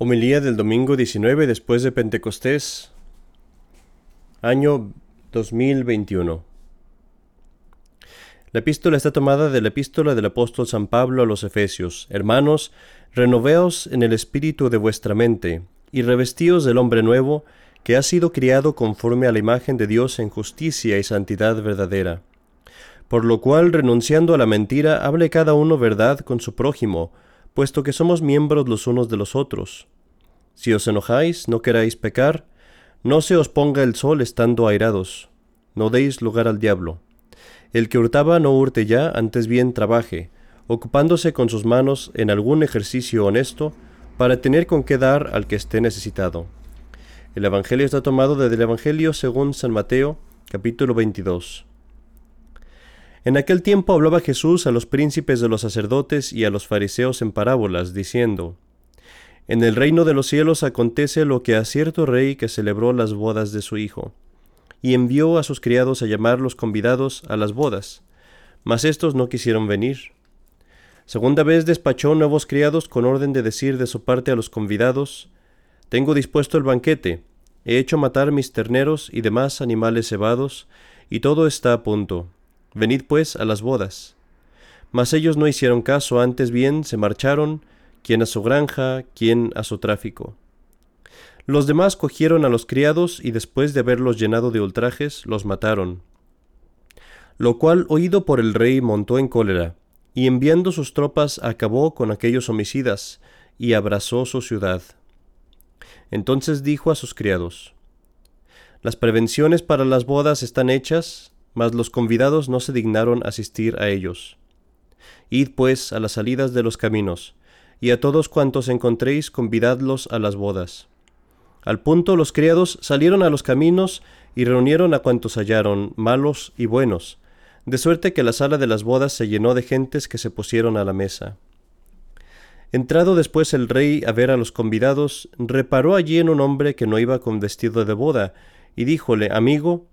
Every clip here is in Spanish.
Homilía del domingo 19 después de Pentecostés, año 2021. La epístola está tomada de la epístola del apóstol San Pablo a los Efesios. Hermanos, renoveos en el espíritu de vuestra mente, y revestíos del hombre nuevo, que ha sido criado conforme a la imagen de Dios en justicia y santidad verdadera. Por lo cual, renunciando a la mentira, hable cada uno verdad con su prójimo, puesto que somos miembros los unos de los otros. Si os enojáis, no queráis pecar, no se os ponga el sol estando airados, no deis lugar al diablo. El que hurtaba no hurte ya, antes bien trabaje, ocupándose con sus manos en algún ejercicio honesto, para tener con qué dar al que esté necesitado. El Evangelio está tomado desde el Evangelio según San Mateo, capítulo 22. En aquel tiempo hablaba Jesús a los príncipes de los sacerdotes y a los fariseos en parábolas, diciendo, En el reino de los cielos acontece lo que a cierto rey que celebró las bodas de su hijo, y envió a sus criados a llamar los convidados a las bodas, mas éstos no quisieron venir. Segunda vez despachó nuevos criados con orden de decir de su parte a los convidados, Tengo dispuesto el banquete, he hecho matar mis terneros y demás animales cebados, y todo está a punto Venid pues a las bodas. Mas ellos no hicieron caso, antes bien se marcharon, quien a su granja, quien a su tráfico. Los demás cogieron a los criados y después de haberlos llenado de ultrajes, los mataron. Lo cual, oído por el rey, montó en cólera, y enviando sus tropas acabó con aquellos homicidas, y abrazó su ciudad. Entonces dijo a sus criados, Las prevenciones para las bodas están hechas, mas los convidados no se dignaron asistir a ellos. Id pues a las salidas de los caminos, y a todos cuantos encontréis convidadlos a las bodas. Al punto los criados salieron a los caminos y reunieron a cuantos hallaron, malos y buenos, de suerte que la sala de las bodas se llenó de gentes que se pusieron a la mesa. Entrado después el rey a ver a los convidados, reparó allí en un hombre que no iba con vestido de boda, y díjole, Amigo,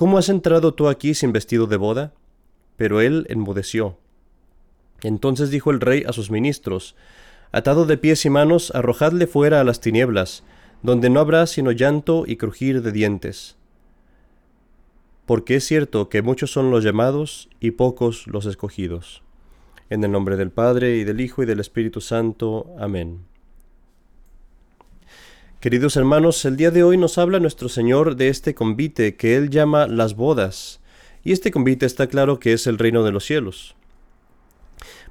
¿Cómo has entrado tú aquí sin vestido de boda? Pero él enmudeció. Entonces dijo el rey a sus ministros, Atado de pies y manos, arrojadle fuera a las tinieblas, donde no habrá sino llanto y crujir de dientes. Porque es cierto que muchos son los llamados y pocos los escogidos. En el nombre del Padre, y del Hijo, y del Espíritu Santo. Amén. Queridos hermanos, el día de hoy nos habla nuestro Señor de este convite que Él llama las bodas, y este convite está claro que es el reino de los cielos.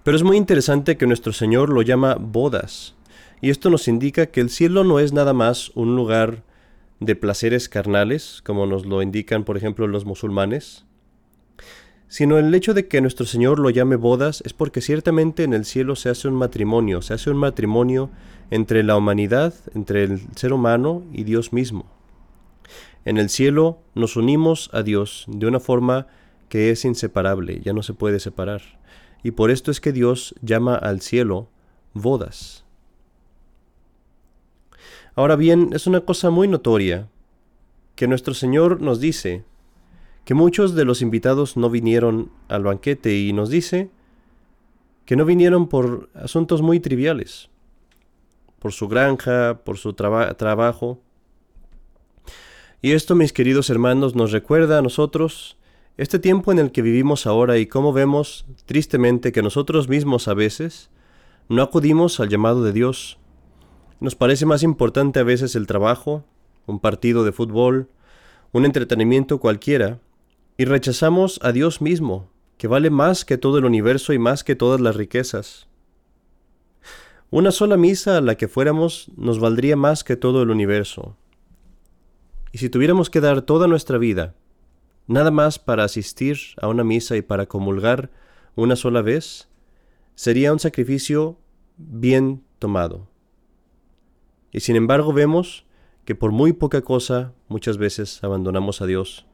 Pero es muy interesante que nuestro Señor lo llama bodas, y esto nos indica que el cielo no es nada más un lugar de placeres carnales, como nos lo indican por ejemplo los musulmanes, sino el hecho de que nuestro Señor lo llame bodas es porque ciertamente en el cielo se hace un matrimonio, se hace un matrimonio entre la humanidad, entre el ser humano y Dios mismo. En el cielo nos unimos a Dios de una forma que es inseparable, ya no se puede separar. Y por esto es que Dios llama al cielo bodas. Ahora bien, es una cosa muy notoria que nuestro Señor nos dice que muchos de los invitados no vinieron al banquete y nos dice que no vinieron por asuntos muy triviales, por su granja, por su trabajo. Y esto, mis queridos hermanos, nos recuerda a nosotros este tiempo en el que vivimos ahora y cómo vemos tristemente que nosotros mismos a veces no acudimos al llamado de Dios. Nos parece más importante a veces el trabajo, un partido de fútbol, un entretenimiento cualquiera, y rechazamos a Dios mismo, que vale más que todo el universo y más que todas las riquezas. Una sola misa a la que fuéramos nos valdría más que todo el universo. Y si tuviéramos que dar toda nuestra vida, nada más para asistir a una misa y para comulgar una sola vez, sería un sacrificio bien tomado. Y sin embargo vemos que por muy poca cosa muchas veces abandonamos a Dios.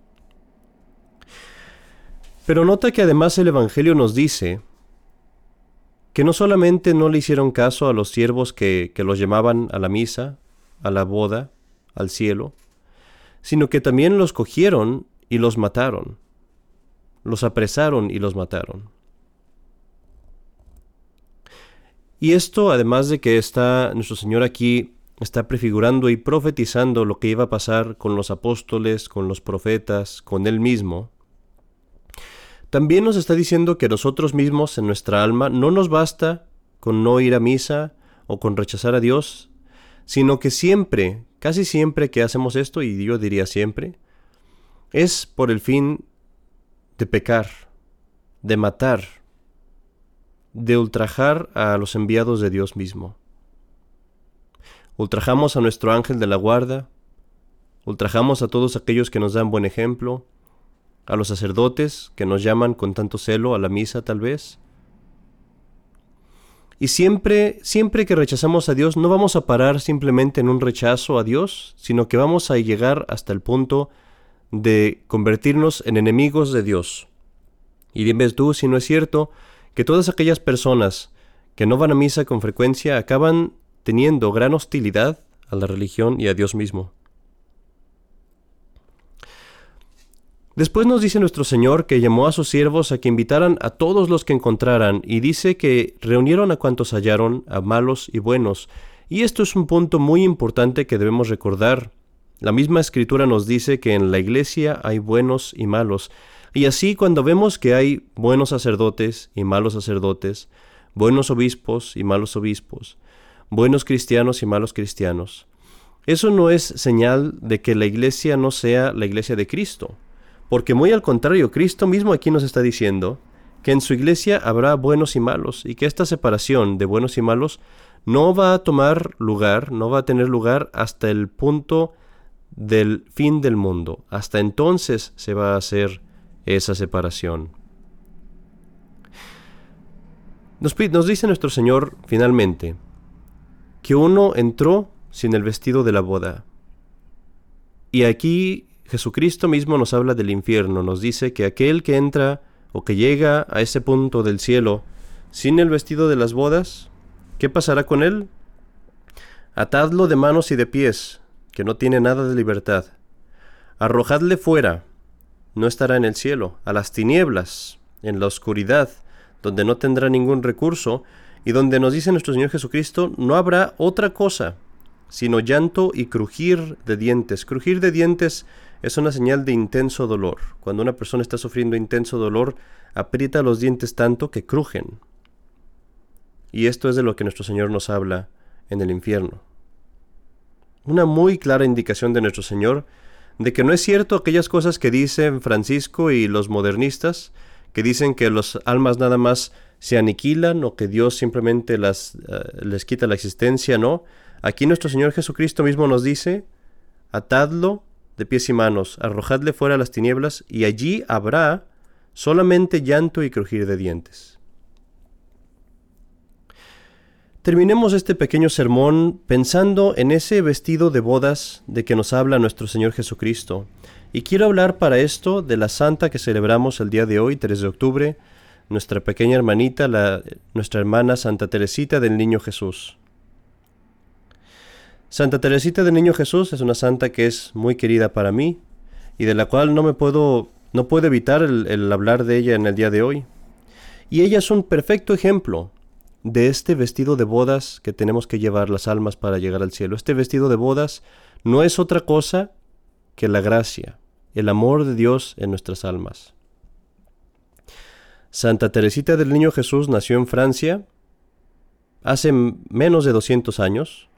Pero nota que además el Evangelio nos dice que no solamente no le hicieron caso a los siervos que, los llamaban a la misa, a la boda, al cielo, sino que también los cogieron y los mataron, los apresaron y los mataron. Y esto, además de que está nuestro Señor aquí está prefigurando y profetizando lo que iba a pasar con los apóstoles, con los profetas, con él mismo, también nos está diciendo que nosotros mismos en nuestra alma no nos basta con no ir a misa o con rechazar a Dios, sino que siempre, casi siempre que hacemos esto, y yo diría siempre, es por el fin de pecar, de matar, de ultrajar a los enviados de Dios mismo. Ultrajamos a nuestro ángel de la guarda, ultrajamos a todos aquellos que nos dan buen ejemplo, a los sacerdotes que nos llaman con tanto celo a la misa tal vez. Y siempre, siempre que rechazamos a Dios, no vamos a parar simplemente en un rechazo a Dios, sino que vamos a llegar hasta el punto de convertirnos en enemigos de Dios. Y dime tú si no es cierto que todas aquellas personas que no van a misa con frecuencia acaban teniendo gran hostilidad a la religión y a Dios mismo. Después nos dice nuestro Señor que llamó a sus siervos a que invitaran a todos los que encontraran, y dice que reunieron a cuantos hallaron, a malos y buenos. Y esto es un punto muy importante que debemos recordar. La misma escritura nos dice que en la iglesia hay buenos y malos, y así cuando vemos que hay buenos sacerdotes y malos sacerdotes, buenos obispos y malos obispos, buenos cristianos y malos cristianos, eso no es señal de que la iglesia no sea la iglesia de Cristo. Porque muy al contrario, Cristo mismo aquí nos está diciendo que en su iglesia habrá buenos y malos y que esta separación de buenos y malos no va a tomar lugar, no va a tener lugar hasta el punto del fin del mundo. Hasta entonces se va a hacer esa separación. Nos, nos dice nuestro Señor finalmente que uno entró sin el vestido de la boda. Y aquí Jesucristo mismo nos habla del infierno, nos dice que aquel que entra o que llega a ese punto del cielo sin el vestido de las bodas, ¿qué pasará con él? Atadlo de manos y de pies, que no tiene nada de libertad. Arrojadle fuera, no estará en el cielo, a las tinieblas, en la oscuridad, donde no tendrá ningún recurso, y donde nos dice nuestro Señor Jesucristo, no habrá otra cosa, sino llanto y crujir de dientes. Crujir de dientes es una señal de intenso dolor. Cuando una persona está sufriendo intenso dolor, aprieta los dientes tanto que crujen. Y esto es de lo que nuestro Señor nos habla en el infierno. Una muy clara indicación de nuestro Señor de que no es cierto aquellas cosas que dicen Francisco y los modernistas, que dicen que los almas nada más se aniquilan o que Dios simplemente las, eh, les quita la existencia, no. Aquí nuestro Señor Jesucristo mismo nos dice, atadlo de pies y manos, arrojadle fuera las tinieblas, y allí habrá solamente llanto y crujir de dientes. Terminemos este pequeño sermón pensando en ese vestido de bodas de que nos habla nuestro Señor Jesucristo. Y quiero hablar para esto de la santa que celebramos el día de hoy, 3 de octubre, nuestra pequeña hermanita, nuestra hermana Santa Teresita del Niño Jesús. Santa Teresita del Niño Jesús es una santa que es muy querida para mí y de la cual no me puedo no puedo evitar el, el hablar de ella en el día de hoy. Y ella es un perfecto ejemplo de este vestido de bodas que tenemos que llevar las almas para llegar al cielo. Este vestido de bodas no es otra cosa que la gracia, el amor de Dios en nuestras almas. Santa Teresita del Niño Jesús nació en Francia hace menos de 200 años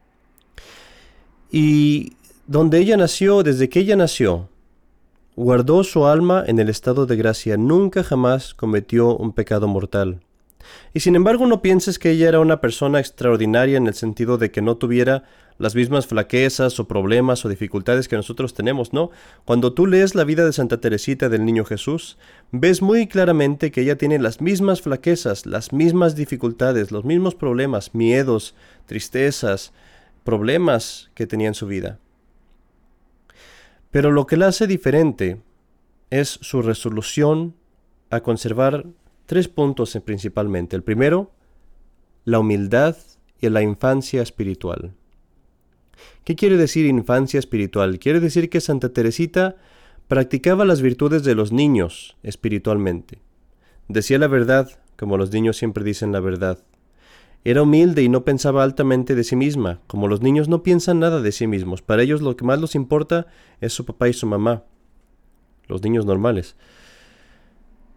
y donde ella nació, desde que ella nació, guardó su alma en el estado de gracia, nunca jamás cometió un pecado mortal. Y sin embargo no pienses que ella era una persona extraordinaria en el sentido de que no tuviera las mismas flaquezas o problemas o dificultades que nosotros tenemos, ¿no? Cuando tú lees la vida de Santa Teresita del Niño Jesús, ves muy claramente que ella tiene las mismas flaquezas, las mismas dificultades, los mismos problemas, miedos, tristezas, problemas que tenía en su vida. Pero lo que la hace diferente es su resolución a conservar tres puntos principalmente. El primero, la humildad y la infancia espiritual. ¿Qué quiere decir infancia espiritual? Quiere decir que Santa Teresita practicaba las virtudes de los niños espiritualmente. Decía la verdad, como los niños siempre dicen la verdad. Era humilde y no pensaba altamente de sí misma, como los niños no piensan nada de sí mismos. Para ellos lo que más les importa es su papá y su mamá, los niños normales.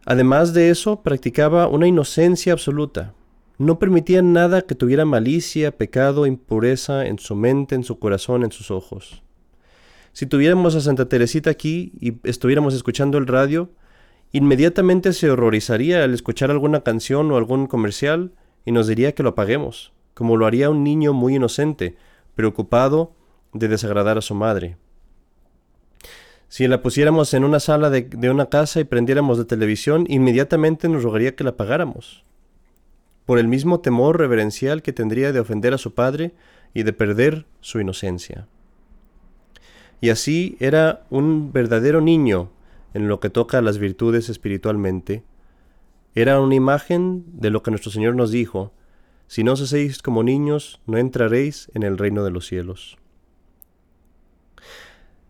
Además de eso, practicaba una inocencia absoluta. No permitía nada que tuviera malicia, pecado, impureza en su mente, en su corazón, en sus ojos. Si tuviéramos a Santa Teresita aquí y estuviéramos escuchando el radio, inmediatamente se horrorizaría al escuchar alguna canción o algún comercial y nos diría que lo apaguemos, como lo haría un niño muy inocente, preocupado de desagradar a su madre. Si la pusiéramos en una sala de, una casa y prendiéramos la televisión, inmediatamente nos rogaría que la apagáramos, por el mismo temor reverencial que tendría de ofender a su padre y de perder su inocencia. Y así era un verdadero niño en lo que toca a las virtudes espiritualmente. Era una imagen de lo que nuestro Señor nos dijo, si no os hacéis como niños, no entraréis en el reino de los cielos.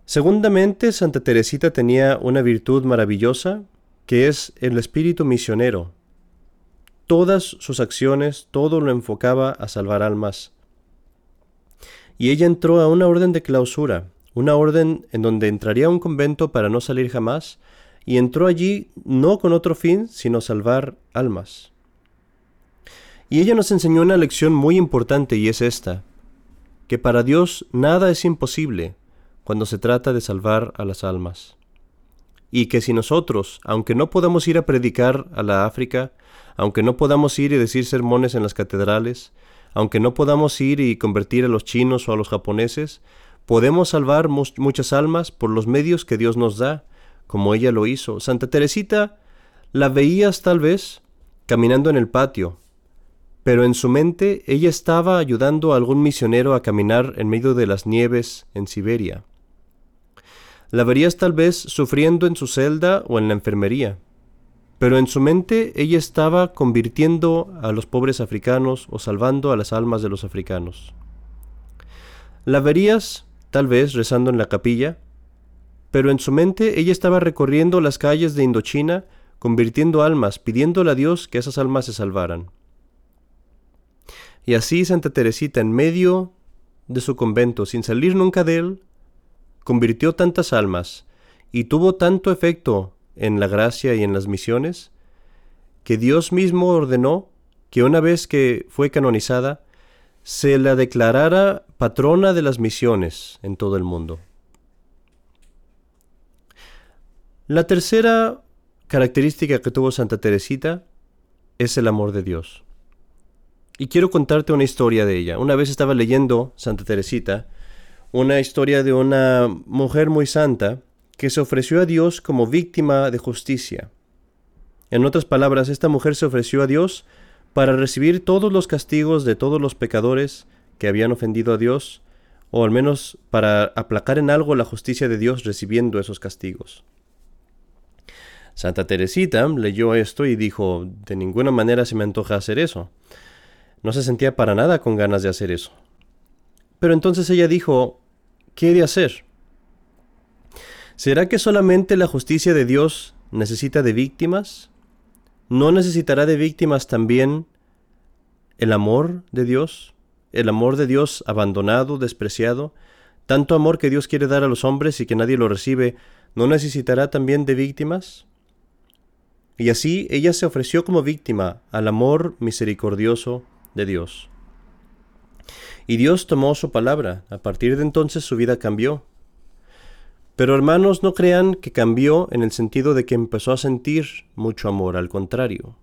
Segundamente, Santa Teresita tenía una virtud maravillosa, que es el espíritu misionero. Todas sus acciones, todo lo enfocaba a salvar almas. Y ella entró a una orden de clausura, una orden en donde entraría a un convento para no salir jamás, y entró allí no con otro fin, sino salvar almas. Y ella nos enseñó una lección muy importante y es esta, que para Dios nada es imposible, cuando se trata de salvar a las almas. Y que si nosotros, aunque no podamos ir a predicar a la África, aunque no podamos ir y decir sermones en las catedrales, aunque no podamos ir y convertir a los chinos o a los japoneses, podemos salvar muchas almas por los medios que Dios nos da, como ella lo hizo. Santa Teresita la veías tal vez caminando en el patio, pero en su mente ella estaba ayudando a algún misionero a caminar en medio de las nieves en Siberia. La verías tal vez sufriendo en su celda o en la enfermería, pero en su mente ella estaba convirtiendo a los pobres africanos o salvando a las almas de los africanos. La verías tal vez rezando en la capilla, pero en su mente ella estaba recorriendo las calles de Indochina, convirtiendo almas, pidiéndole a Dios que esas almas se salvaran. Y así Santa Teresita, en medio de su convento, sin salir nunca de él, convirtió tantas almas y tuvo tanto efecto en la gracia y en las misiones, que Dios mismo ordenó que una vez que fue canonizada, se la declarara patrona de las misiones en todo el mundo. La tercera característica que tuvo Santa Teresita es el amor de Dios. Y quiero contarte una historia de ella. Una vez estaba leyendo Santa Teresita una historia de una mujer muy santa que se ofreció a Dios como víctima de justicia. En otras palabras, esta mujer se ofreció a Dios para recibir todos los castigos de todos los pecadores que habían ofendido a Dios, o al menos para aplacar en algo la justicia de Dios recibiendo esos castigos. Santa Teresita leyó esto y dijo, de ninguna manera se me antoja hacer eso. No se sentía para nada con ganas de hacer eso. Pero entonces ella dijo, ¿qué he de hacer? ¿Será que solamente la justicia de Dios necesita de víctimas? ¿No necesitará de víctimas también el amor de Dios? ¿El amor de Dios abandonado, despreciado? ¿Tanto amor que Dios quiere dar a los hombres y que nadie lo recibe, no necesitará también de víctimas? Y así ella se ofreció como víctima al amor misericordioso de Dios. Y Dios tomó su palabra. A partir de entonces su vida cambió. Pero hermanos, no crean que cambió en el sentido de que empezó a sentir mucho amor, al contrario.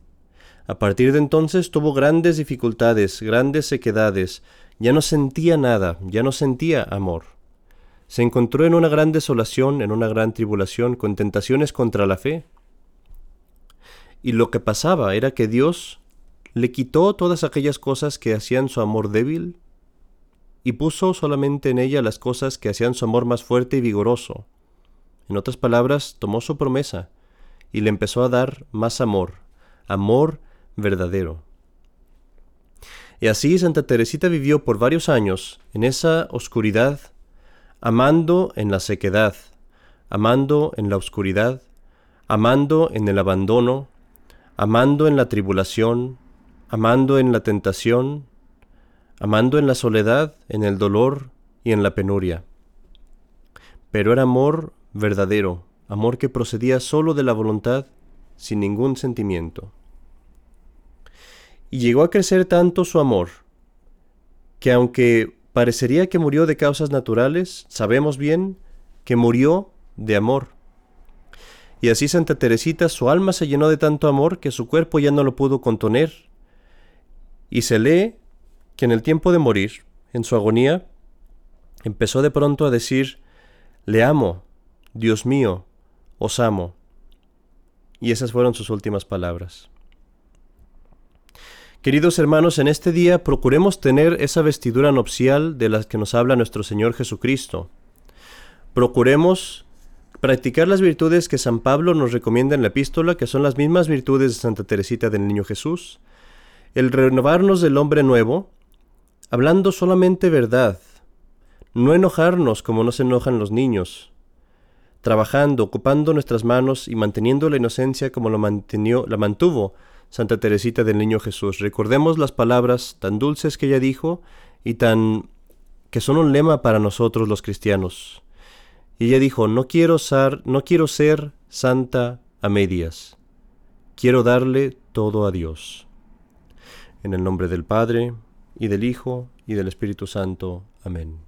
A partir de entonces tuvo grandes dificultades, grandes sequedades, ya no sentía nada, ya no sentía amor. Se encontró en una gran desolación, en una gran tribulación, con tentaciones contra la fe. Y lo que pasaba era que Dios le quitó todas aquellas cosas que hacían su amor débil y puso solamente en ella las cosas que hacían su amor más fuerte y vigoroso. En otras palabras, tomó su promesa y le empezó a dar más amor, amor verdadero. Y así Santa Teresita vivió por varios años en esa oscuridad, amando en la sequedad, amando en la oscuridad, amando en el abandono, amando en la tribulación, amando en la tentación, amando en la soledad, en el dolor y en la penuria. Pero era amor verdadero, amor que procedía solo de la voluntad, sin ningún sentimiento. Y llegó a crecer tanto su amor, que aunque parecería que murió de causas naturales, sabemos bien que murió de amor. Y así Santa Teresita, su alma se llenó de tanto amor que su cuerpo ya no lo pudo contener. Y se lee que en el tiempo de morir, en su agonía, empezó de pronto a decir, Le amo, Dios mío, os amo. Y esas fueron sus últimas palabras. Queridos hermanos, en este día procuremos tener esa vestidura nupcial de la que nos habla nuestro Señor Jesucristo. Procuremos practicar las virtudes que San Pablo nos recomienda en la epístola, que son las mismas virtudes de Santa Teresita del Niño Jesús, el renovarnos del hombre nuevo, hablando solamente verdad, no enojarnos como no se enojan los niños, trabajando, ocupando nuestras manos y manteniendo la inocencia como lo la mantuvo Santa Teresita del Niño Jesús. Recordemos las palabras tan dulces que ella dijo y tan que son un lema para nosotros los cristianos. Y ella dijo, no quiero ser, no quiero ser santa a medias. Quiero darle todo a Dios. En el nombre del Padre, y del Hijo, y del Espíritu Santo. Amén.